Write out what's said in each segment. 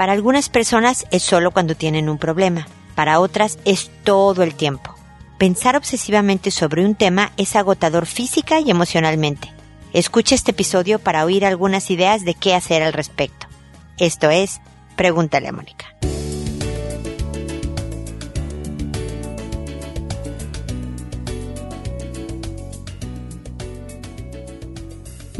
Para algunas personas es solo cuando tienen un problema, para otras es todo el tiempo. Pensar obsesivamente sobre un tema es agotador física y emocionalmente. Escucha este episodio para oír algunas ideas de qué hacer al respecto. Esto es, pregúntale a Mónica.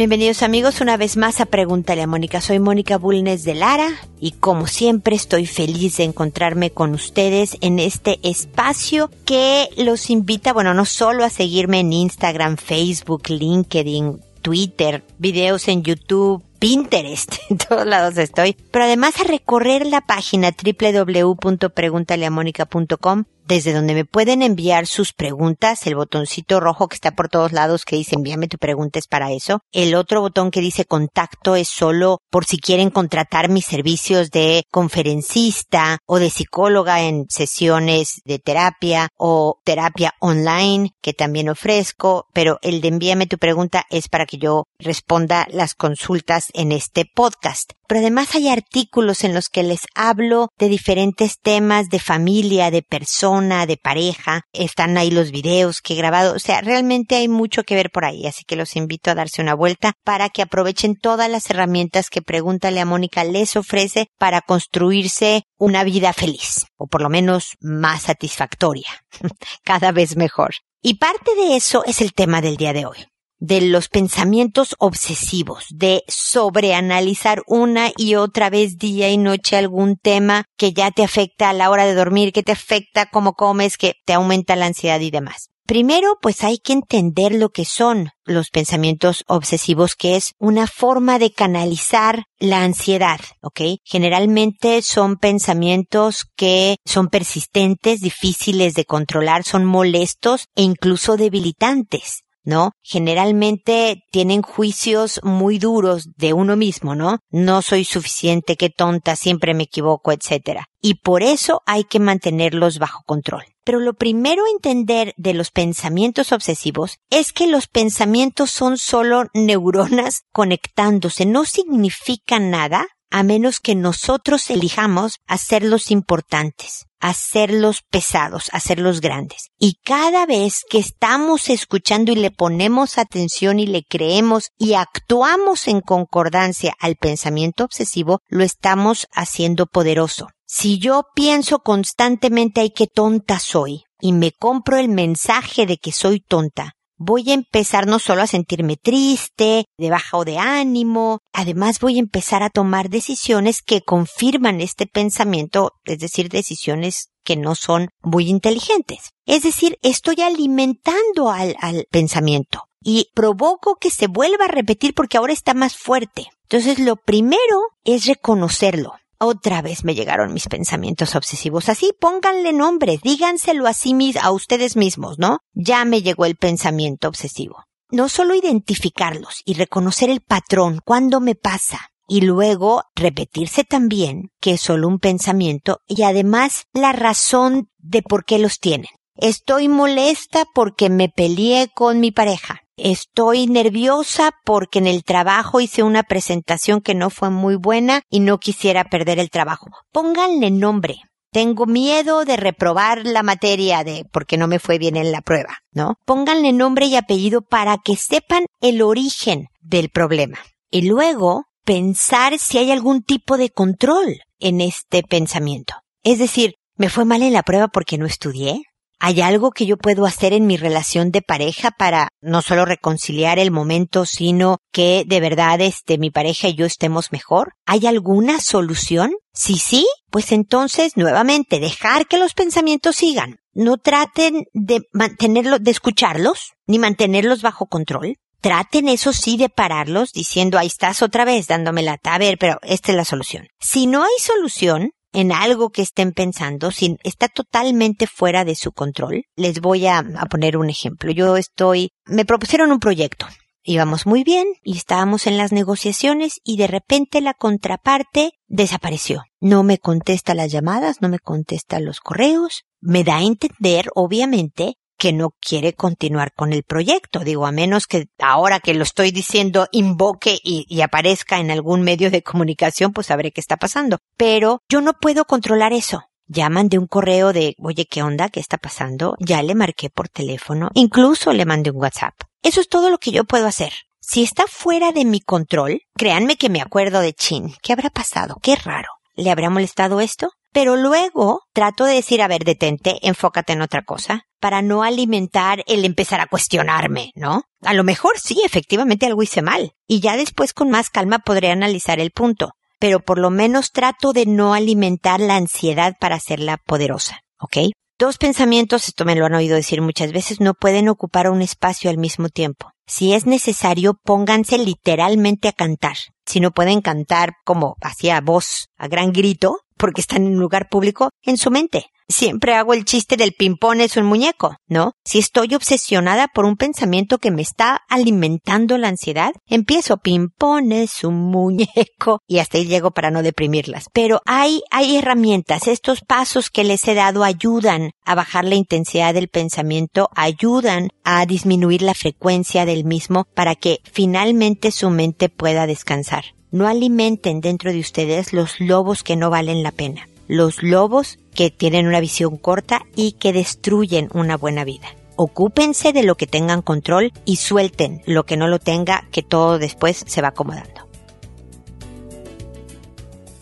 Bienvenidos amigos una vez más a Pregúntale a Mónica. Soy Mónica Bulnes de Lara y como siempre estoy feliz de encontrarme con ustedes en este espacio que los invita, bueno, no solo a seguirme en Instagram, Facebook, LinkedIn, Twitter, videos en YouTube, Pinterest, en todos lados estoy, pero además a recorrer la página www.preguntaleamónica.com desde donde me pueden enviar sus preguntas, el botoncito rojo que está por todos lados que dice envíame tu pregunta es para eso. El otro botón que dice contacto es solo por si quieren contratar mis servicios de conferencista o de psicóloga en sesiones de terapia o terapia online que también ofrezco, pero el de envíame tu pregunta es para que yo responda las consultas en este podcast. Pero además hay artículos en los que les hablo de diferentes temas de familia, de persona, de pareja. Están ahí los videos que he grabado. O sea, realmente hay mucho que ver por ahí. Así que los invito a darse una vuelta para que aprovechen todas las herramientas que Pregúntale a Mónica les ofrece para construirse una vida feliz. O por lo menos más satisfactoria. Cada vez mejor. Y parte de eso es el tema del día de hoy de los pensamientos obsesivos, de sobreanalizar una y otra vez día y noche algún tema que ya te afecta a la hora de dormir, que te afecta cómo comes, que te aumenta la ansiedad y demás. Primero, pues hay que entender lo que son los pensamientos obsesivos, que es una forma de canalizar la ansiedad, ¿ok? Generalmente son pensamientos que son persistentes, difíciles de controlar, son molestos e incluso debilitantes. ¿No? Generalmente tienen juicios muy duros de uno mismo, ¿no? No soy suficiente, qué tonta, siempre me equivoco, etc. Y por eso hay que mantenerlos bajo control. Pero lo primero a entender de los pensamientos obsesivos es que los pensamientos son solo neuronas conectándose, no significa nada a menos que nosotros elijamos hacerlos importantes, hacerlos pesados, hacerlos grandes. Y cada vez que estamos escuchando y le ponemos atención y le creemos y actuamos en concordancia al pensamiento obsesivo, lo estamos haciendo poderoso. Si yo pienso constantemente ay qué tonta soy y me compro el mensaje de que soy tonta, voy a empezar no solo a sentirme triste, de baja o de ánimo, además voy a empezar a tomar decisiones que confirman este pensamiento, es decir, decisiones que no son muy inteligentes. Es decir, estoy alimentando al, al pensamiento y provoco que se vuelva a repetir porque ahora está más fuerte. Entonces, lo primero es reconocerlo. Otra vez me llegaron mis pensamientos obsesivos. Así pónganle nombre, díganselo a sí a ustedes mismos, ¿no? Ya me llegó el pensamiento obsesivo. No solo identificarlos y reconocer el patrón, cuándo me pasa, y luego repetirse también que es solo un pensamiento y además la razón de por qué los tienen. Estoy molesta porque me peleé con mi pareja. Estoy nerviosa porque en el trabajo hice una presentación que no fue muy buena y no quisiera perder el trabajo. Pónganle nombre. Tengo miedo de reprobar la materia de porque no me fue bien en la prueba, ¿no? Pónganle nombre y apellido para que sepan el origen del problema. Y luego pensar si hay algún tipo de control en este pensamiento. Es decir, ¿me fue mal en la prueba porque no estudié? ¿Hay algo que yo puedo hacer en mi relación de pareja para no solo reconciliar el momento, sino que de verdad este mi pareja y yo estemos mejor? ¿Hay alguna solución? Si sí, pues entonces nuevamente dejar que los pensamientos sigan. No traten de mantenerlo, de escucharlos, ni mantenerlos bajo control. Traten eso sí de pararlos diciendo ahí estás otra vez dándome la a ver, pero esta es la solución. Si no hay solución, en algo que estén pensando, si está totalmente fuera de su control. Les voy a, a, poner un ejemplo. Yo estoy, me propusieron un proyecto. Íbamos muy bien y estábamos en las negociaciones y de repente la contraparte desapareció. No me contesta las llamadas, no me contesta los correos. Me da a entender, obviamente, que no quiere continuar con el proyecto. Digo, a menos que ahora que lo estoy diciendo invoque y, aparezca en algún medio de comunicación, pues sabré qué está pasando. Pero yo no puedo controlar eso. Ya mandé un correo de, oye, ¿qué onda? ¿Qué está pasando? Ya le marqué por teléfono. Incluso le mandé un WhatsApp. Eso es todo lo que yo puedo hacer. Si está fuera de mi control, créanme que me acuerdo de Chin. ¿Qué habrá pasado? Qué raro. ¿Le habrá molestado esto? Pero luego trato de decir, a ver, detente, enfócate en otra cosa, para no alimentar el empezar a cuestionarme, ¿no? A lo mejor sí, efectivamente algo hice mal. Y ya después con más calma podré analizar el punto. Pero por lo menos trato de no alimentar la ansiedad para hacerla poderosa, ¿ok? Dos pensamientos, esto me lo han oído decir muchas veces, no pueden ocupar un espacio al mismo tiempo. Si es necesario, pónganse literalmente a cantar. Si no pueden cantar como hacia voz, a gran grito, porque están en un lugar público, en su mente. Siempre hago el chiste del pimpón es un muñeco, ¿no? Si estoy obsesionada por un pensamiento que me está alimentando la ansiedad, empiezo pimpón es un muñeco y hasta ahí llego para no deprimirlas. Pero hay, hay herramientas, estos pasos que les he dado ayudan a bajar la intensidad del pensamiento, ayudan a disminuir la frecuencia del mismo para que finalmente su mente pueda descansar. No alimenten dentro de ustedes los lobos que no valen la pena los lobos que tienen una visión corta y que destruyen una buena vida. Ocúpense de lo que tengan control y suelten lo que no lo tenga, que todo después se va acomodando.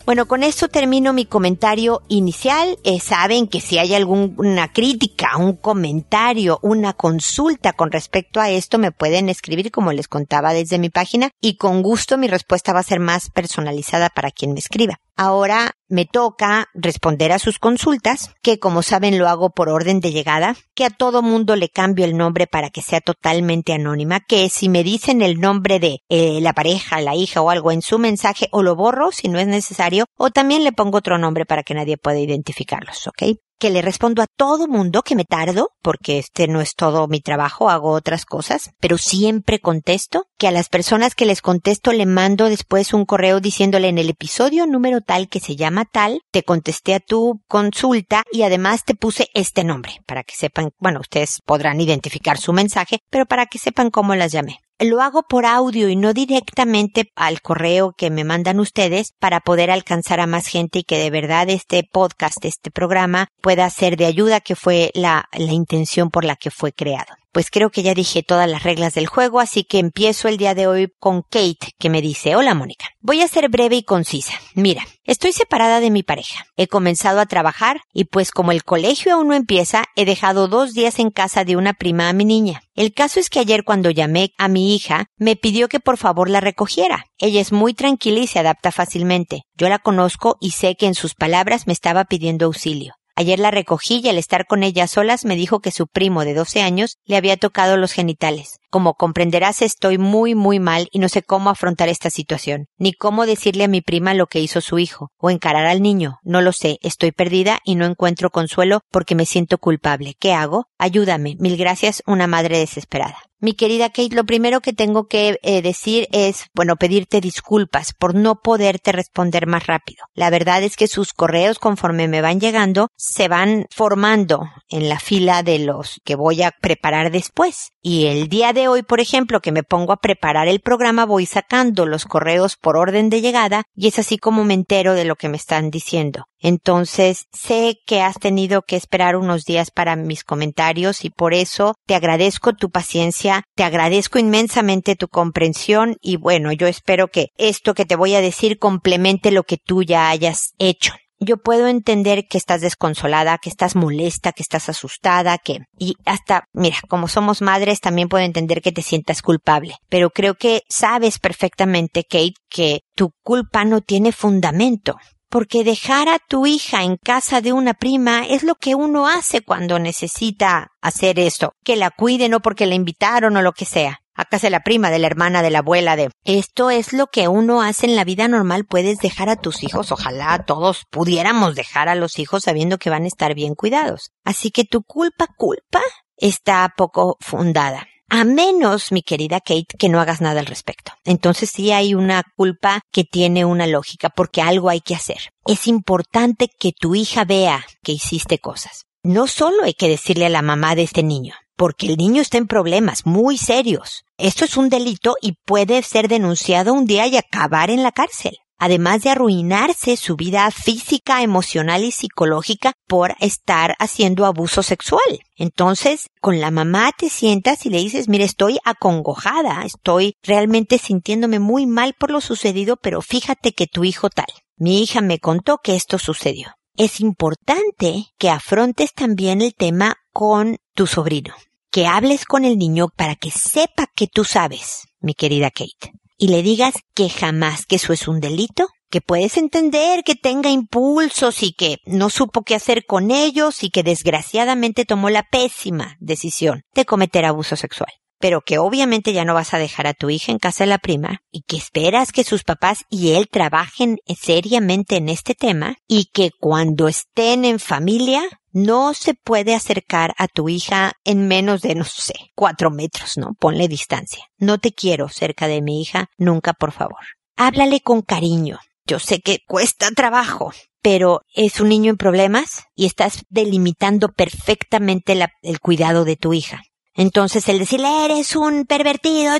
Bueno, con esto termino mi comentario inicial. Eh, saben que si hay alguna crítica, un comentario, una consulta con respecto a esto, me pueden escribir como les contaba desde mi página y con gusto mi respuesta va a ser más personalizada para quien me escriba. Ahora me toca responder a sus consultas, que como saben lo hago por orden de llegada, que a todo mundo le cambio el nombre para que sea totalmente anónima, que si me dicen el nombre de eh, la pareja, la hija o algo en su mensaje, o lo borro si no es necesario, o también le pongo otro nombre para que nadie pueda identificarlos, ¿ok? Que le respondo a todo mundo que me tardo, porque este no es todo mi trabajo, hago otras cosas, pero siempre contesto, que a las personas que les contesto le mando después un correo diciéndole en el episodio número tal que se llama tal, te contesté a tu consulta y además te puse este nombre, para que sepan, bueno, ustedes podrán identificar su mensaje, pero para que sepan cómo las llamé lo hago por audio y no directamente al correo que me mandan ustedes para poder alcanzar a más gente y que de verdad este podcast, este programa pueda ser de ayuda, que fue la, intención por la que fue creado. Pues creo que ya dije todas las reglas del juego, así que empiezo el día de hoy con Kate, que me dice, hola Mónica, voy a ser breve y concisa. Mira, estoy separada de mi pareja. He comenzado a trabajar y pues como el colegio aún no empieza, he dejado dos días en casa de una prima a mi niña. El caso es que ayer cuando llamé a mi hija, me pidió que por favor la recogiera. Ella es muy tranquila y se adapta fácilmente. Yo la conozco y sé que en sus palabras me estaba pidiendo auxilio. Ayer la recogí y al estar con ella solas me dijo que su primo de 12 años le había tocado los genitales. Como comprenderás estoy muy muy mal y no sé cómo afrontar esta situación, ni cómo decirle a mi prima lo que hizo su hijo, o encarar al niño, no lo sé, estoy perdida y no encuentro consuelo porque me siento culpable. ¿Qué hago? Ayúdame. Mil gracias, una madre desesperada. Mi querida Kate, lo primero que tengo que eh, decir es, bueno, pedirte disculpas por no poderte responder más rápido. La verdad es que sus correos conforme me van llegando se van formando en la fila de los que voy a preparar después. Y el día de hoy, por ejemplo, que me pongo a preparar el programa, voy sacando los correos por orden de llegada y es así como me entero de lo que me están diciendo. Entonces, sé que has tenido que esperar unos días para mis comentarios y por eso te agradezco tu paciencia, te agradezco inmensamente tu comprensión y bueno, yo espero que esto que te voy a decir complemente lo que tú ya hayas hecho yo puedo entender que estás desconsolada, que estás molesta, que estás asustada, que, y hasta, mira, como somos madres, también puedo entender que te sientas culpable. Pero creo que sabes perfectamente, Kate, que tu culpa no tiene fundamento porque dejar a tu hija en casa de una prima es lo que uno hace cuando necesita hacer esto, que la cuide no porque la invitaron o lo que sea. A casa de la prima, de la hermana, de la abuela, de... Esto es lo que uno hace en la vida normal. Puedes dejar a tus hijos. Ojalá todos pudiéramos dejar a los hijos sabiendo que van a estar bien cuidados. Así que tu culpa, culpa, está poco fundada. A menos, mi querida Kate, que no hagas nada al respecto. Entonces sí hay una culpa que tiene una lógica porque algo hay que hacer. Es importante que tu hija vea que hiciste cosas. No solo hay que decirle a la mamá de este niño, porque el niño está en problemas muy serios. Esto es un delito y puede ser denunciado un día y acabar en la cárcel además de arruinarse su vida física, emocional y psicológica por estar haciendo abuso sexual. Entonces, con la mamá te sientas y le dices, mire, estoy acongojada, estoy realmente sintiéndome muy mal por lo sucedido, pero fíjate que tu hijo tal. Mi hija me contó que esto sucedió. Es importante que afrontes también el tema con tu sobrino, que hables con el niño para que sepa que tú sabes, mi querida Kate y le digas que jamás que eso es un delito, que puedes entender que tenga impulsos y que no supo qué hacer con ellos y que desgraciadamente tomó la pésima decisión de cometer abuso sexual pero que obviamente ya no vas a dejar a tu hija en casa de la prima y que esperas que sus papás y él trabajen seriamente en este tema y que cuando estén en familia no se puede acercar a tu hija en menos de, no sé, cuatro metros, ¿no? Ponle distancia. No te quiero cerca de mi hija, nunca, por favor. Háblale con cariño. Yo sé que cuesta trabajo, pero es un niño en problemas y estás delimitando perfectamente el cuidado de tu hija. Entonces el decirle eres un pervertido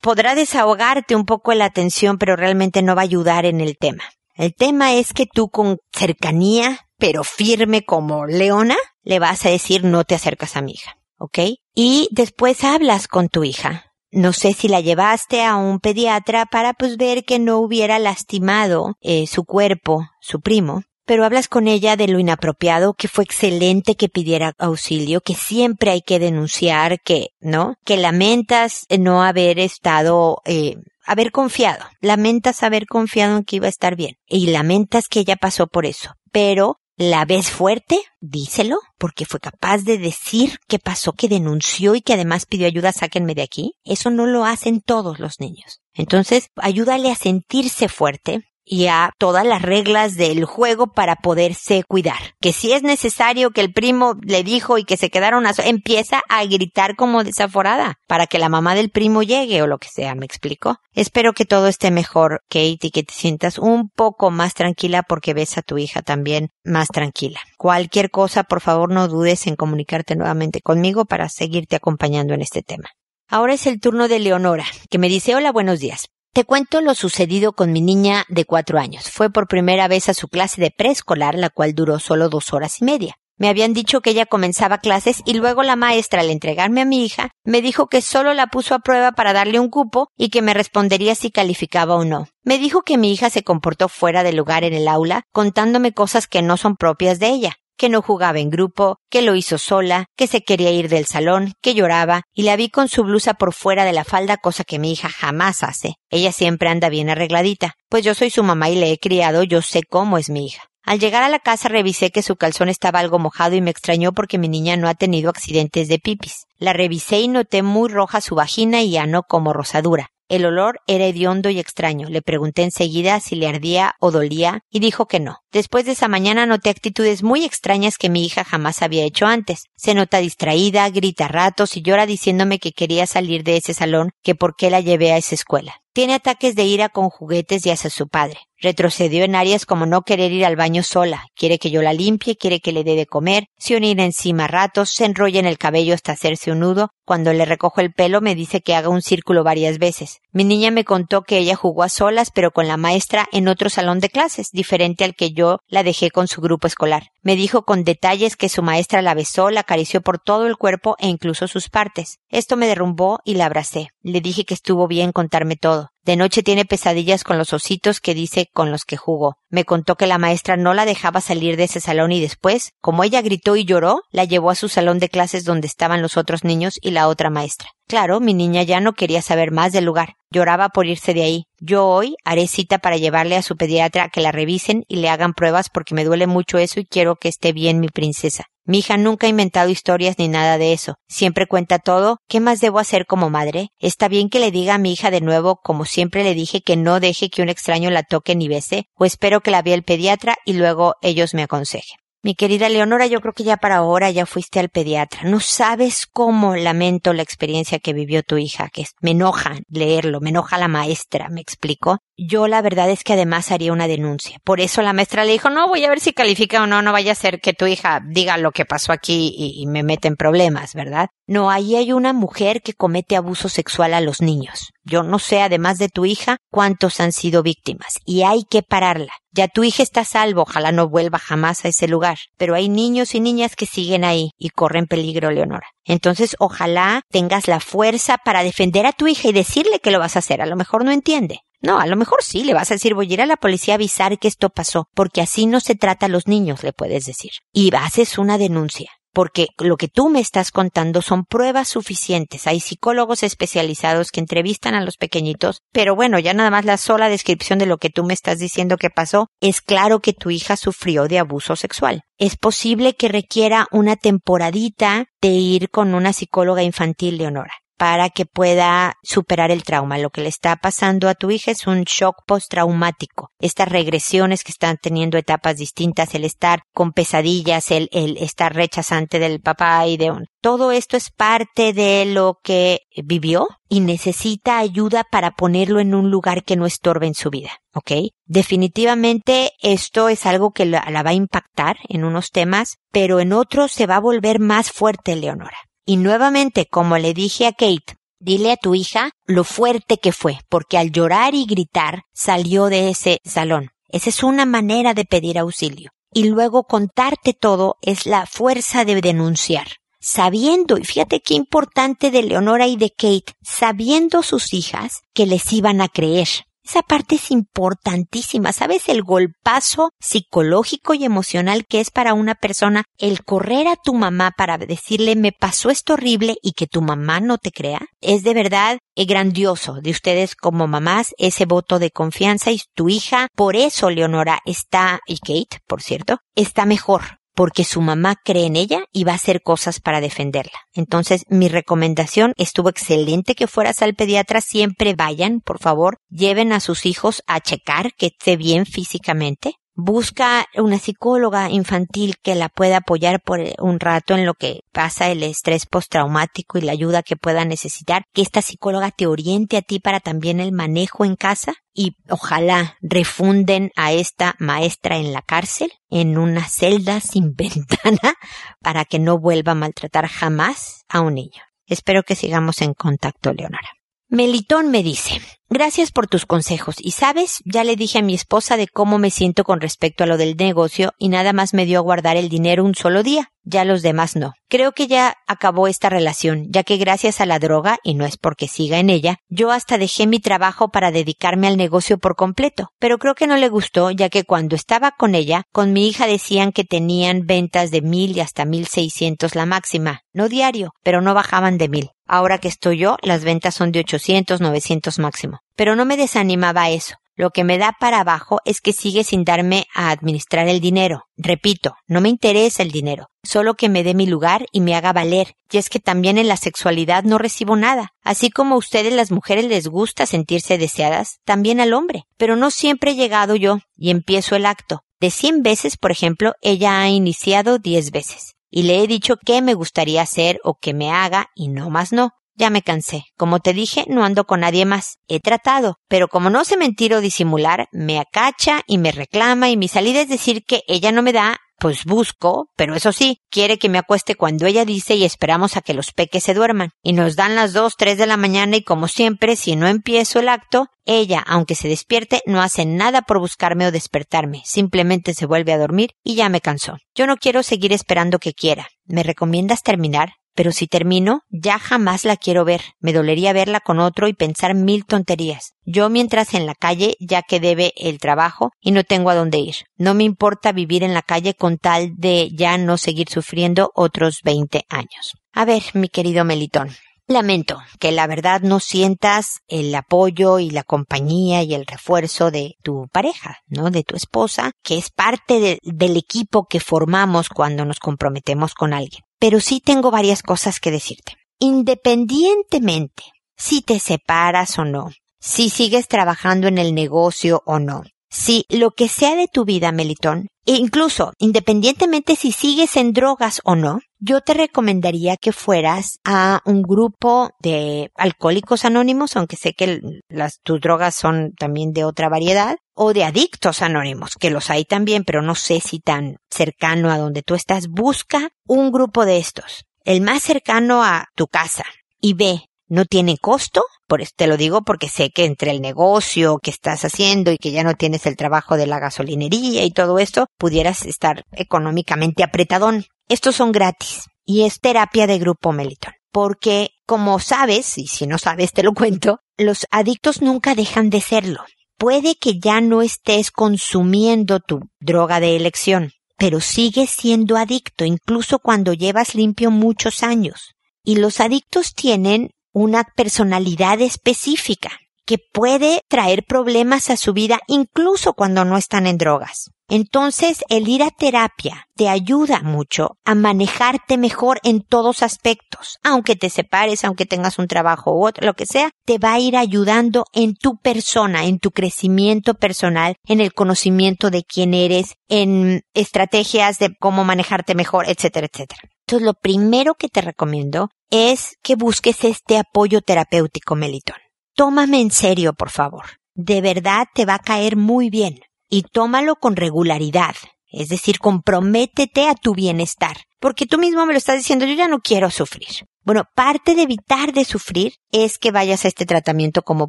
podrá desahogarte un poco la atención, pero realmente no va a ayudar en el tema. El tema es que tú con cercanía, pero firme como leona, le vas a decir no te acercas a mi hija, ¿ok? Y después hablas con tu hija. No sé si la llevaste a un pediatra para pues ver que no hubiera lastimado eh, su cuerpo, su primo, pero hablas con ella de lo inapropiado, que fue excelente que pidiera auxilio, que siempre hay que denunciar, que, ¿no? Que lamentas no haber estado, eh, haber confiado. Lamentas haber confiado en que iba a estar bien. Y lamentas que ella pasó por eso. Pero la ves fuerte, díselo, porque fue capaz de decir qué pasó, que denunció y que además pidió ayuda, sáquenme de aquí. Eso no lo hacen todos los niños. Entonces, ayúdale a sentirse fuerte, y a todas las reglas del juego para poderse cuidar. Que si es necesario que el primo le dijo y que se quedaron a empieza a gritar como desaforada para que la mamá del primo llegue o lo que sea, ¿me explico? Espero que todo esté mejor, Kate, y que te sientas un poco más tranquila porque ves a tu hija también más tranquila. Cualquier cosa, por favor, no dudes en comunicarte nuevamente conmigo para seguirte acompañando en este tema. Ahora es el turno de Leonora, que me dice hola, buenos días. Te cuento lo sucedido con mi niña de cuatro años. Fue por primera vez a su clase de preescolar, la cual duró solo dos horas y media. Me habían dicho que ella comenzaba clases y luego la maestra, al entregarme a mi hija, me dijo que solo la puso a prueba para darle un cupo y que me respondería si calificaba o no. Me dijo que mi hija se comportó fuera de lugar en el aula, contándome cosas que no son propias de ella que no jugaba en grupo, que lo hizo sola, que se quería ir del salón, que lloraba, y la vi con su blusa por fuera de la falda, cosa que mi hija jamás hace. Ella siempre anda bien arregladita. Pues yo soy su mamá y le he criado, yo sé cómo es mi hija. Al llegar a la casa revisé que su calzón estaba algo mojado y me extrañó porque mi niña no ha tenido accidentes de pipis. La revisé y noté muy roja su vagina y ano como rosadura. El olor era hediondo y extraño. Le pregunté enseguida si le ardía o dolía y dijo que no. Después de esa mañana noté actitudes muy extrañas que mi hija jamás había hecho antes. Se nota distraída, grita ratos y llora diciéndome que quería salir de ese salón, que por qué la llevé a esa escuela. Tiene ataques de ira con juguetes y hacia su padre. Retrocedió en áreas como no querer ir al baño sola, quiere que yo la limpie, quiere que le dé de comer, se unir encima ratos, se enrolla en el cabello hasta hacerse un nudo, cuando le recojo el pelo me dice que haga un círculo varias veces. Mi niña me contó que ella jugó a solas pero con la maestra en otro salón de clases, diferente al que yo la dejé con su grupo escolar. Me dijo con detalles que su maestra la besó, la acarició por todo el cuerpo e incluso sus partes. Esto me derrumbó y la abracé. Le dije que estuvo bien contarme todo. De noche tiene pesadillas con los ositos que dice con los que jugó. Me contó que la maestra no la dejaba salir de ese salón y después, como ella gritó y lloró, la llevó a su salón de clases donde estaban los otros niños y la otra maestra. Claro, mi niña ya no quería saber más del lugar. Lloraba por irse de ahí. Yo hoy haré cita para llevarle a su pediatra que la revisen y le hagan pruebas porque me duele mucho eso y quiero que esté bien mi princesa. Mi hija nunca ha inventado historias ni nada de eso. Siempre cuenta todo. ¿Qué más debo hacer como madre? ¿Está bien que le diga a mi hija de nuevo, como siempre le dije, que no deje que un extraño la toque ni bese? ¿O espero que la vea el pediatra y luego ellos me aconsejen? Mi querida Leonora, yo creo que ya para ahora ya fuiste al pediatra. No sabes cómo lamento la experiencia que vivió tu hija, que me enoja leerlo, me enoja la maestra, me explico. Yo la verdad es que además haría una denuncia. Por eso la maestra le dijo, no, voy a ver si califica o no, no vaya a ser que tu hija diga lo que pasó aquí y, y me mete en problemas, ¿verdad? No, ahí hay una mujer que comete abuso sexual a los niños. Yo no sé, además de tu hija, cuántos han sido víctimas y hay que pararla. Ya tu hija está salvo, ojalá no vuelva jamás a ese lugar, pero hay niños y niñas que siguen ahí y corren peligro, Leonora. Entonces, ojalá tengas la fuerza para defender a tu hija y decirle que lo vas a hacer. A lo mejor no entiende. No, a lo mejor sí, le vas a decir, voy a ir a la policía a avisar que esto pasó, porque así no se trata a los niños, le puedes decir. Y haces una denuncia porque lo que tú me estás contando son pruebas suficientes. Hay psicólogos especializados que entrevistan a los pequeñitos, pero bueno, ya nada más la sola descripción de lo que tú me estás diciendo que pasó, es claro que tu hija sufrió de abuso sexual. Es posible que requiera una temporadita de ir con una psicóloga infantil, Leonora para que pueda superar el trauma. Lo que le está pasando a tu hija es un shock postraumático. Estas regresiones que están teniendo etapas distintas, el estar con pesadillas, el, el estar rechazante del papá y de un... Todo esto es parte de lo que vivió y necesita ayuda para ponerlo en un lugar que no estorbe en su vida. ¿Ok? Definitivamente esto es algo que la, la va a impactar en unos temas, pero en otros se va a volver más fuerte, Leonora. Y nuevamente, como le dije a Kate, dile a tu hija lo fuerte que fue, porque al llorar y gritar salió de ese salón. Esa es una manera de pedir auxilio. Y luego contarte todo es la fuerza de denunciar. Sabiendo, y fíjate qué importante de Leonora y de Kate, sabiendo sus hijas que les iban a creer. Esa parte es importantísima. ¿Sabes el golpazo psicológico y emocional que es para una persona el correr a tu mamá para decirle me pasó esto horrible y que tu mamá no te crea? Es de verdad eh, grandioso de ustedes como mamás ese voto de confianza y tu hija, por eso Leonora está, y Kate, por cierto, está mejor porque su mamá cree en ella y va a hacer cosas para defenderla. Entonces, mi recomendación estuvo excelente que fueras al pediatra. Siempre vayan, por favor, lleven a sus hijos a checar que esté bien físicamente. Busca una psicóloga infantil que la pueda apoyar por un rato en lo que pasa el estrés postraumático y la ayuda que pueda necesitar. Que esta psicóloga te oriente a ti para también el manejo en casa y ojalá refunden a esta maestra en la cárcel, en una celda sin ventana, para que no vuelva a maltratar jamás a un niño. Espero que sigamos en contacto, Leonora. Melitón me dice, gracias por tus consejos y sabes, ya le dije a mi esposa de cómo me siento con respecto a lo del negocio y nada más me dio a guardar el dinero un solo día, ya los demás no. Creo que ya acabó esta relación, ya que gracias a la droga, y no es porque siga en ella, yo hasta dejé mi trabajo para dedicarme al negocio por completo, pero creo que no le gustó, ya que cuando estaba con ella, con mi hija decían que tenían ventas de mil y hasta mil seiscientos la máxima, no diario, pero no bajaban de mil. Ahora que estoy yo, las ventas son de 800, 900 máximo. Pero no me desanimaba eso. Lo que me da para abajo es que sigue sin darme a administrar el dinero. Repito, no me interesa el dinero, solo que me dé mi lugar y me haga valer. Y es que también en la sexualidad no recibo nada. Así como a ustedes las mujeres les gusta sentirse deseadas, también al hombre. Pero no siempre he llegado yo y empiezo el acto. De cien veces, por ejemplo, ella ha iniciado diez veces y le he dicho qué me gustaría hacer o que me haga y no más no. Ya me cansé. Como te dije, no ando con nadie más. He tratado, pero como no sé mentir o disimular, me acacha y me reclama y mi salida es decir que ella no me da pues busco, pero eso sí, quiere que me acueste cuando ella dice y esperamos a que los peques se duerman. Y nos dan las dos, tres de la mañana y como siempre, si no empiezo el acto, ella, aunque se despierte, no hace nada por buscarme o despertarme, simplemente se vuelve a dormir y ya me cansó. Yo no quiero seguir esperando que quiera. ¿Me recomiendas terminar? Pero si termino, ya jamás la quiero ver. Me dolería verla con otro y pensar mil tonterías. Yo mientras en la calle, ya que debe el trabajo y no tengo a dónde ir. No me importa vivir en la calle con tal de ya no seguir sufriendo otros veinte años. A ver, mi querido Melitón. Lamento que la verdad no sientas el apoyo y la compañía y el refuerzo de tu pareja, ¿no? De tu esposa, que es parte de, del equipo que formamos cuando nos comprometemos con alguien pero sí tengo varias cosas que decirte. Independientemente si te separas o no, si sigues trabajando en el negocio o no, Si lo que sea de tu vida, Melitón, e incluso independientemente si sigues en drogas o no, yo te recomendaría que fueras a un grupo de alcohólicos anónimos, aunque sé que las, tus drogas son también de otra variedad, o de adictos anónimos, que los hay también, pero no sé si tan cercano a donde tú estás. Busca un grupo de estos, el más cercano a tu casa, y ve, no tiene costo, por eso te lo digo porque sé que entre el negocio que estás haciendo y que ya no tienes el trabajo de la gasolinería y todo esto, pudieras estar económicamente apretadón. Estos son gratis y es terapia de grupo Meliton. Porque, como sabes, y si no sabes te lo cuento, los adictos nunca dejan de serlo. Puede que ya no estés consumiendo tu droga de elección, pero sigues siendo adicto incluso cuando llevas limpio muchos años. Y los adictos tienen una personalidad específica que puede traer problemas a su vida incluso cuando no están en drogas. Entonces, el ir a terapia te ayuda mucho a manejarte mejor en todos aspectos. Aunque te separes, aunque tengas un trabajo u otro, lo que sea, te va a ir ayudando en tu persona, en tu crecimiento personal, en el conocimiento de quién eres, en estrategias de cómo manejarte mejor, etcétera, etcétera. Entonces, lo primero que te recomiendo es que busques este apoyo terapéutico, Melitón. Tómame en serio, por favor. De verdad te va a caer muy bien. Y tómalo con regularidad. Es decir, comprométete a tu bienestar. Porque tú mismo me lo estás diciendo, yo ya no quiero sufrir. Bueno, parte de evitar de sufrir es que vayas a este tratamiento como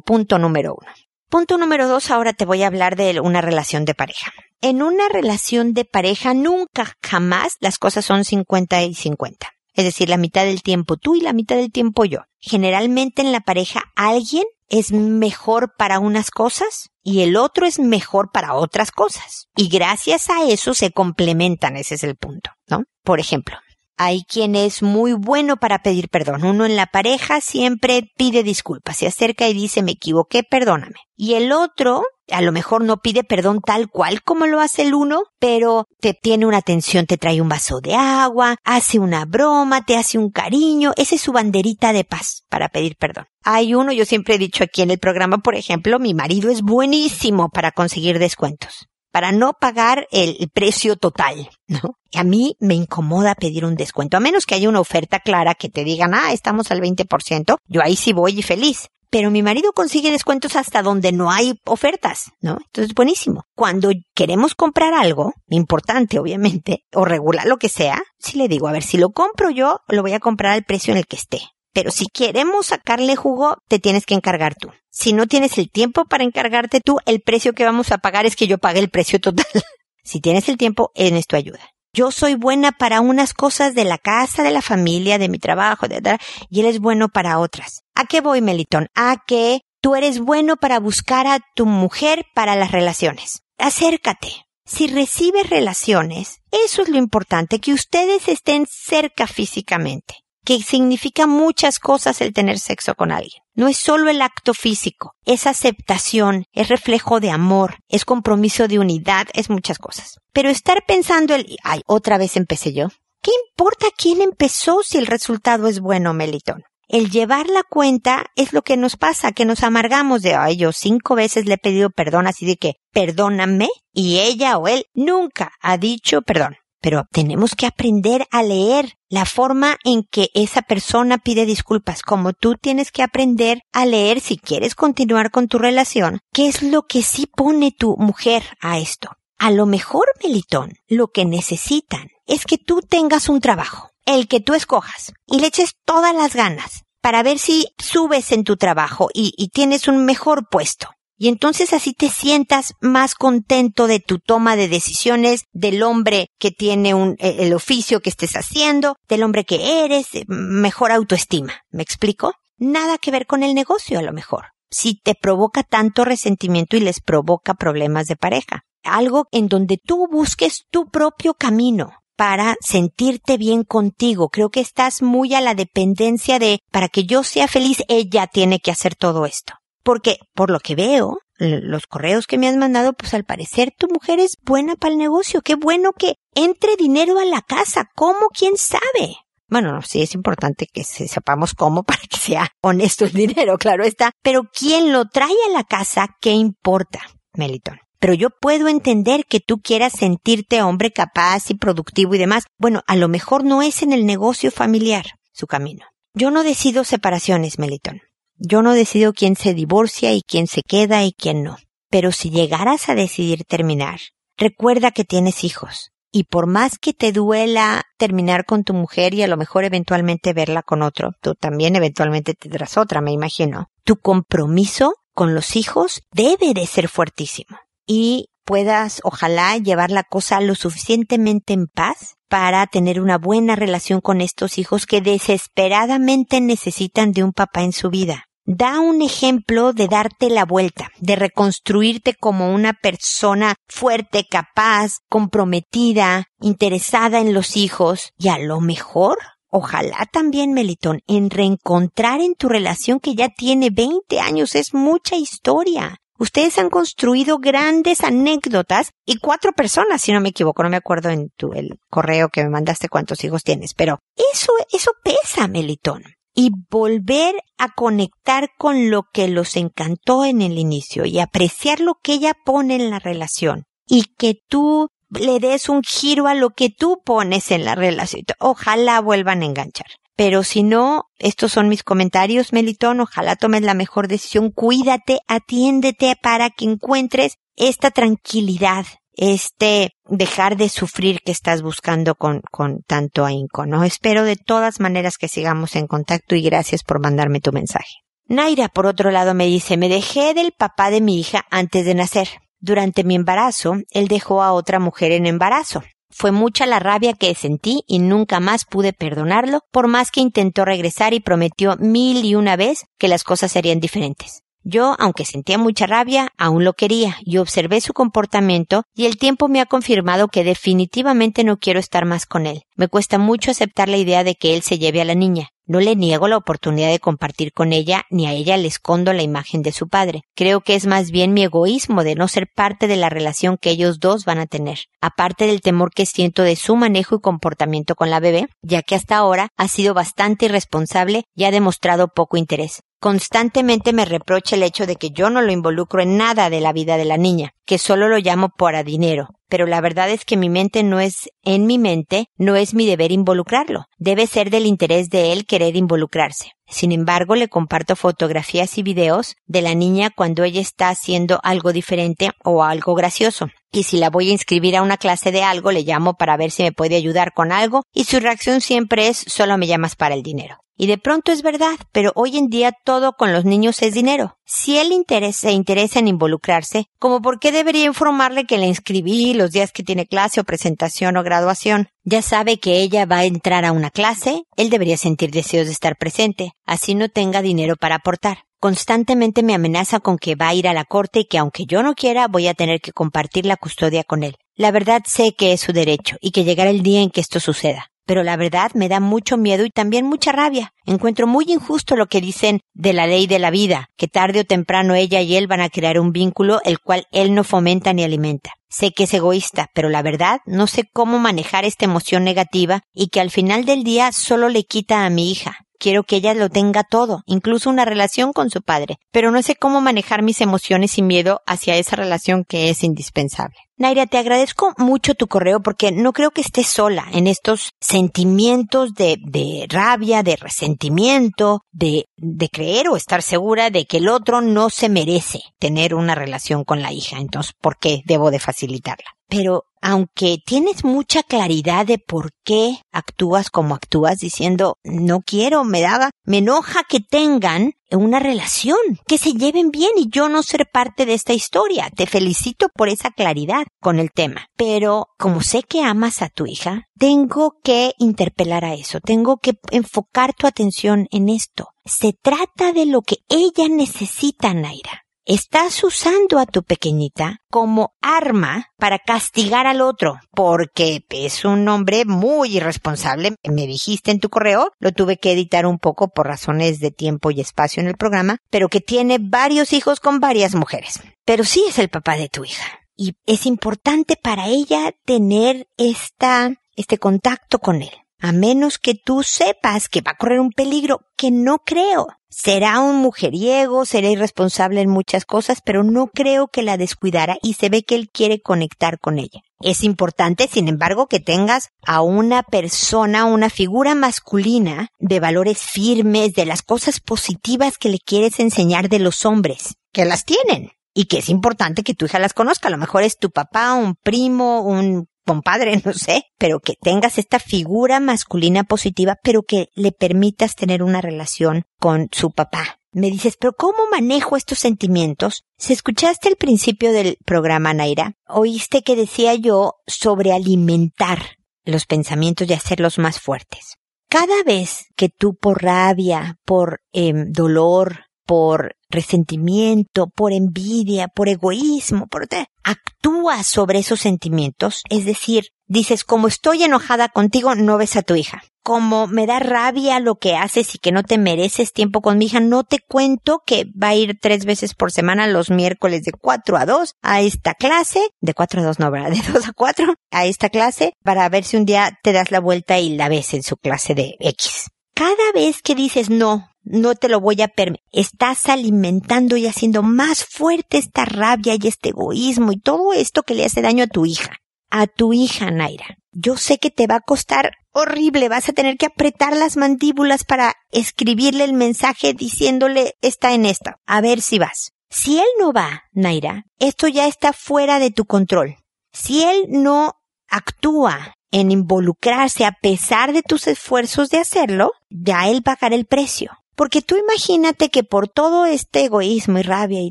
punto número uno. Punto número dos, ahora te voy a hablar de una relación de pareja. En una relación de pareja nunca, jamás las cosas son 50 y 50 es decir, la mitad del tiempo tú y la mitad del tiempo yo. Generalmente en la pareja alguien es mejor para unas cosas y el otro es mejor para otras cosas. Y gracias a eso se complementan, ese es el punto, ¿no? Por ejemplo, hay quien es muy bueno para pedir perdón. Uno en la pareja siempre pide disculpas, se acerca y dice me equivoqué, perdóname. Y el otro a lo mejor no pide perdón tal cual como lo hace el uno, pero te tiene una atención, te trae un vaso de agua, hace una broma, te hace un cariño, esa es su banderita de paz para pedir perdón. Hay uno, yo siempre he dicho aquí en el programa, por ejemplo, mi marido es buenísimo para conseguir descuentos para no pagar el precio total, ¿no? Y a mí me incomoda pedir un descuento, a menos que haya una oferta clara que te digan, ah, estamos al 20%, yo ahí sí voy y feliz. Pero mi marido consigue descuentos hasta donde no hay ofertas, ¿no? Entonces, buenísimo. Cuando queremos comprar algo, importante obviamente, o regular lo que sea, sí le digo, a ver, si lo compro yo, lo voy a comprar al precio en el que esté. Pero si queremos sacarle jugo, te tienes que encargar tú. Si no tienes el tiempo para encargarte tú, el precio que vamos a pagar es que yo pague el precio total. si tienes el tiempo, en esto ayuda. Yo soy buena para unas cosas de la casa, de la familia, de mi trabajo, de, y él es bueno para otras. ¿A qué voy, Melitón? A que tú eres bueno para buscar a tu mujer para las relaciones. Acércate. Si recibes relaciones, eso es lo importante, que ustedes estén cerca físicamente que significa muchas cosas el tener sexo con alguien. No es solo el acto físico, es aceptación, es reflejo de amor, es compromiso de unidad, es muchas cosas. Pero estar pensando el, ay, otra vez empecé yo. ¿Qué importa quién empezó si el resultado es bueno, Melitón? El llevar la cuenta es lo que nos pasa, que nos amargamos de, ay, yo cinco veces le he pedido perdón, así de que, perdóname, y ella o él nunca ha dicho perdón pero tenemos que aprender a leer la forma en que esa persona pide disculpas, como tú tienes que aprender a leer si quieres continuar con tu relación, qué es lo que sí pone tu mujer a esto. A lo mejor, Melitón, lo que necesitan es que tú tengas un trabajo, el que tú escojas, y le eches todas las ganas para ver si subes en tu trabajo y, tienes un mejor puesto. Y entonces así te sientas más contento de tu toma de decisiones, del hombre que tiene un, eh, el oficio que estés haciendo, del hombre que eres, mejor autoestima. ¿Me explico? Nada que ver con el negocio a lo mejor. Si te provoca tanto resentimiento y les provoca problemas de pareja. Algo en donde tú busques tu propio camino para sentirte bien contigo. Creo que estás muy a la dependencia de, para que yo sea feliz, ella tiene que hacer todo esto. Porque, por lo que veo, los correos que me has mandado, pues al parecer tu mujer es buena para el negocio. Qué bueno que entre dinero a la casa. ¿Cómo? ¿Quién sabe? Bueno, no, sí es importante que sepamos cómo para que sea honesto el dinero, claro está. Pero ¿quién lo trae a la casa? ¿Qué importa? Meliton. Pero yo puedo entender que tú quieras sentirte hombre capaz y productivo y demás. Bueno, a lo mejor no es en el negocio familiar su camino. Yo no decido separaciones, Melitón. Yo no decido quién se divorcia y quién se queda y quién no. Pero si llegaras a decidir terminar, recuerda que tienes hijos. Y por más que te duela terminar con tu mujer y a lo mejor eventualmente verla con otro, tú también eventualmente tendrás otra, me imagino. Tu compromiso con los hijos debe de ser fuertísimo. Y puedas, ojalá, llevar la cosa lo suficientemente en paz para tener una buena relación con estos hijos que desesperadamente necesitan de un papá en su vida da un ejemplo de darte la vuelta, de reconstruirte como una persona fuerte, capaz, comprometida, interesada en los hijos y a lo mejor Ojalá también, Melitón, en reencontrar en tu relación que ya tiene 20 años es mucha historia. Ustedes han construido grandes anécdotas y cuatro personas, si no me equivoco, no me acuerdo en tu, el correo que me mandaste cuántos hijos tienes, pero eso, eso pesa, Melitón y volver a conectar con lo que los encantó en el inicio y apreciar lo que ella pone en la relación y que tú le des un giro a lo que tú pones en la relación. Ojalá vuelvan a enganchar. Pero si no, estos son mis comentarios, Melitón. Ojalá tomes la mejor decisión. Cuídate, atiéndete para que encuentres esta tranquilidad este dejar de sufrir que estás buscando con, con tanto ahínco, ¿no? Espero de todas maneras que sigamos en contacto y gracias por mandarme tu mensaje. Naira, por otro lado, me dice, me dejé del papá de mi hija antes de nacer. Durante mi embarazo, él dejó a otra mujer en embarazo. Fue mucha la rabia que sentí y nunca más pude perdonarlo, por más que intentó regresar y prometió mil y una vez que las cosas serían diferentes. Yo, aunque sentía mucha rabia, aún lo quería y observé su comportamiento y el tiempo me ha confirmado que definitivamente no quiero estar más con él. Me cuesta mucho aceptar la idea de que él se lleve a la niña. No le niego la oportunidad de compartir con ella, ni a ella le escondo la imagen de su padre. Creo que es más bien mi egoísmo de no ser parte de la relación que ellos dos van a tener, aparte del temor que siento de su manejo y comportamiento con la bebé, ya que hasta ahora ha sido bastante irresponsable y ha demostrado poco interés. Constantemente me reprocha el hecho de que yo no lo involucro en nada de la vida de la niña, que solo lo llamo por a dinero, pero la verdad es que mi mente no es, en mi mente, no es mi deber involucrarlo. Debe ser del interés de él querer involucrarse. Sin embargo, le comparto fotografías y videos de la niña cuando ella está haciendo algo diferente o algo gracioso. Y si la voy a inscribir a una clase de algo, le llamo para ver si me puede ayudar con algo y su reacción siempre es solo me llamas para el dinero. Y de pronto es verdad, pero hoy en día todo con los niños es dinero. Si él se interesa en involucrarse, ¿como por qué debería informarle que le inscribí los días que tiene clase o presentación o graduación? Ya sabe que ella va a entrar a una clase, él debería sentir deseos de estar presente, así no tenga dinero para aportar. Constantemente me amenaza con que va a ir a la corte y que aunque yo no quiera voy a tener que compartir la custodia con él. La verdad sé que es su derecho y que llegará el día en que esto suceda pero la verdad me da mucho miedo y también mucha rabia. Encuentro muy injusto lo que dicen de la ley de la vida, que tarde o temprano ella y él van a crear un vínculo el cual él no fomenta ni alimenta. Sé que es egoísta, pero la verdad no sé cómo manejar esta emoción negativa y que al final del día solo le quita a mi hija. Quiero que ella lo tenga todo, incluso una relación con su padre, pero no sé cómo manejar mis emociones y miedo hacia esa relación que es indispensable. Naira, te agradezco mucho tu correo porque no creo que estés sola en estos sentimientos de, de rabia, de resentimiento, de, de creer o estar segura de que el otro no se merece tener una relación con la hija. Entonces, ¿por qué debo de facilitarla? Pero aunque tienes mucha claridad de por qué actúas como actúas diciendo no quiero, me daba, me enoja que tengan una relación, que se lleven bien y yo no ser parte de esta historia. Te felicito por esa claridad con el tema. Pero como sé que amas a tu hija, tengo que interpelar a eso, tengo que enfocar tu atención en esto. Se trata de lo que ella necesita, Naira estás usando a tu pequeñita como arma para castigar al otro, porque es un hombre muy irresponsable. Me dijiste en tu correo, lo tuve que editar un poco por razones de tiempo y espacio en el programa, pero que tiene varios hijos con varias mujeres. Pero sí es el papá de tu hija. Y es importante para ella tener esta, este contacto con él. A menos que tú sepas que va a correr un peligro, que no creo. Será un mujeriego, será irresponsable en muchas cosas, pero no creo que la descuidara y se ve que él quiere conectar con ella. Es importante, sin embargo, que tengas a una persona, una figura masculina de valores firmes, de las cosas positivas que le quieres enseñar de los hombres, que las tienen y que es importante que tu hija las conozca. A lo mejor es tu papá, un primo, un compadre, no sé, pero que tengas esta figura masculina positiva, pero que le permitas tener una relación con su papá. Me dices, pero ¿cómo manejo estos sentimientos? Si escuchaste el principio del programa, Naira, oíste que decía yo sobre alimentar los pensamientos y hacerlos más fuertes. Cada vez que tú por rabia, por em, dolor, por resentimiento, por envidia, por egoísmo, por actúas sobre esos sentimientos, es decir, dices, como estoy enojada contigo, no ves a tu hija. Como me da rabia lo que haces y que no te mereces tiempo con mi hija, no te cuento que va a ir tres veces por semana los miércoles de 4 a 2 a esta clase, de 4 a 2 no, ¿verdad? De 2 a 4 a esta clase para ver si un día te das la vuelta y la ves en su clase de X. Cada vez que dices no, no te lo voy a permitir. Estás alimentando y haciendo más fuerte esta rabia y este egoísmo y todo esto que le hace daño a tu hija. A tu hija, Naira. Yo sé que te va a costar horrible. Vas a tener que apretar las mandíbulas para escribirle el mensaje diciéndole está en esta. A ver si vas. Si él no va, Naira, esto ya está fuera de tu control. Si él no actúa en involucrarse a pesar de tus esfuerzos de hacerlo, ya él pagará el precio. Porque tú imagínate que por todo este egoísmo y rabia y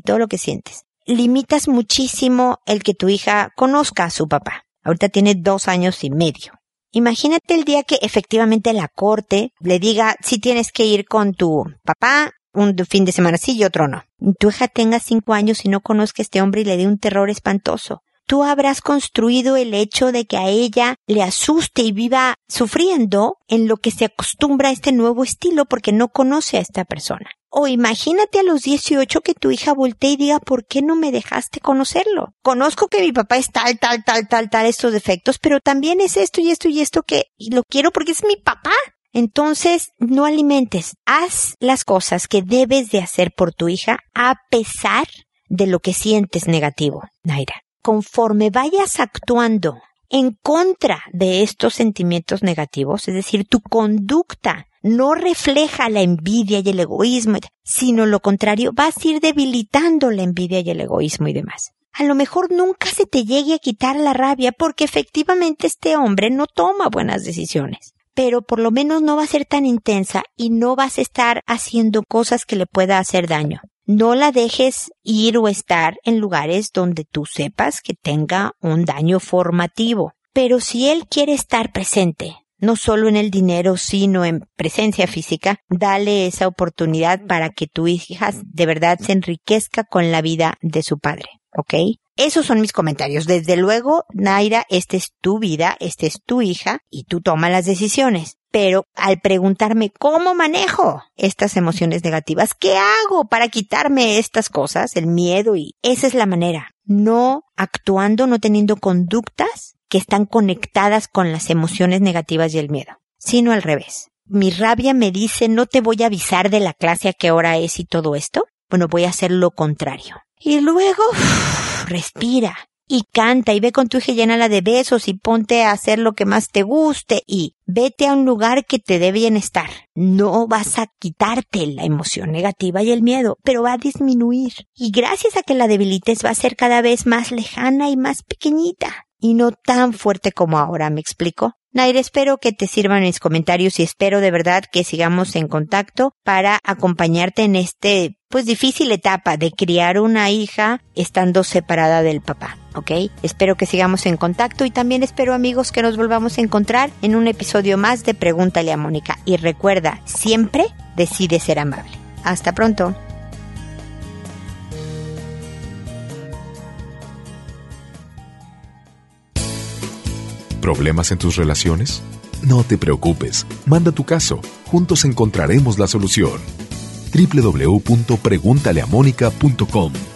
todo lo que sientes, limitas muchísimo el que tu hija conozca a su papá. Ahorita tiene dos años y medio. Imagínate el día que efectivamente la corte le diga si tienes que ir con tu papá un fin de semana sí y otro no. Tu hija tenga cinco años y no conozca a este hombre y le dé un terror espantoso tú habrás construido el hecho de que a ella le asuste y viva sufriendo en lo que se acostumbra a este nuevo estilo porque no conoce a esta persona. O imagínate a los 18 que tu hija voltee y diga, ¿por qué no me dejaste conocerlo? Conozco que mi papá es tal, tal, tal, tal, tal, estos defectos, pero también es esto y esto y esto que lo quiero porque es mi papá. Entonces, no alimentes, haz las cosas que debes de hacer por tu hija a pesar de lo que sientes negativo, Naira conforme vayas actuando en contra de estos sentimientos negativos, es decir, tu conducta no refleja la envidia y el egoísmo, sino lo contrario, vas a ir debilitando la envidia y el egoísmo y demás. A lo mejor nunca se te llegue a quitar la rabia porque efectivamente este hombre no toma buenas decisiones pero por lo menos no va a ser tan intensa y no vas a estar haciendo cosas que le pueda hacer daño. No la dejes ir o estar en lugares donde tú sepas que tenga un daño formativo. Pero si él quiere estar presente, no solo en el dinero, sino en presencia física, dale esa oportunidad para que tu hija de verdad se enriquezca con la vida de su padre. ¿Ok? Esos son mis comentarios. Desde luego, Naira, esta es tu vida, esta es tu hija y tú tomas las decisiones. Pero al preguntarme cómo manejo estas emociones negativas, ¿qué hago para quitarme estas cosas, el miedo? Y esa es la manera. No actuando, no teniendo conductas que están conectadas con las emociones negativas y el miedo, sino al revés. Mi rabia me dice no te voy a avisar de la clase a qué hora es y todo esto. Bueno, voy a hacer lo contrario. Y luego, respira y canta y ve con tu hija y llénala de besos y ponte a hacer lo que más te guste y vete a un lugar que te dé bienestar. No vas a quitarte la emoción negativa y el miedo, pero va a disminuir. Y gracias a que la debilites va a ser cada vez más lejana y más pequeñita y no tan fuerte como ahora, ¿me explico? Nair, espero que te sirvan mis comentarios y espero de verdad que sigamos en contacto para acompañarte en este pues difícil etapa de criar una hija estando separada del papá, ¿ok? Espero que sigamos en contacto y también espero amigos que nos volvamos a encontrar en un episodio más de Pregúntale a Mónica y recuerda, siempre decide ser amable. Hasta pronto. ¿Problemas en tus relaciones? No te preocupes, manda tu caso, juntos encontraremos la solución. www.preguntaleamónica.com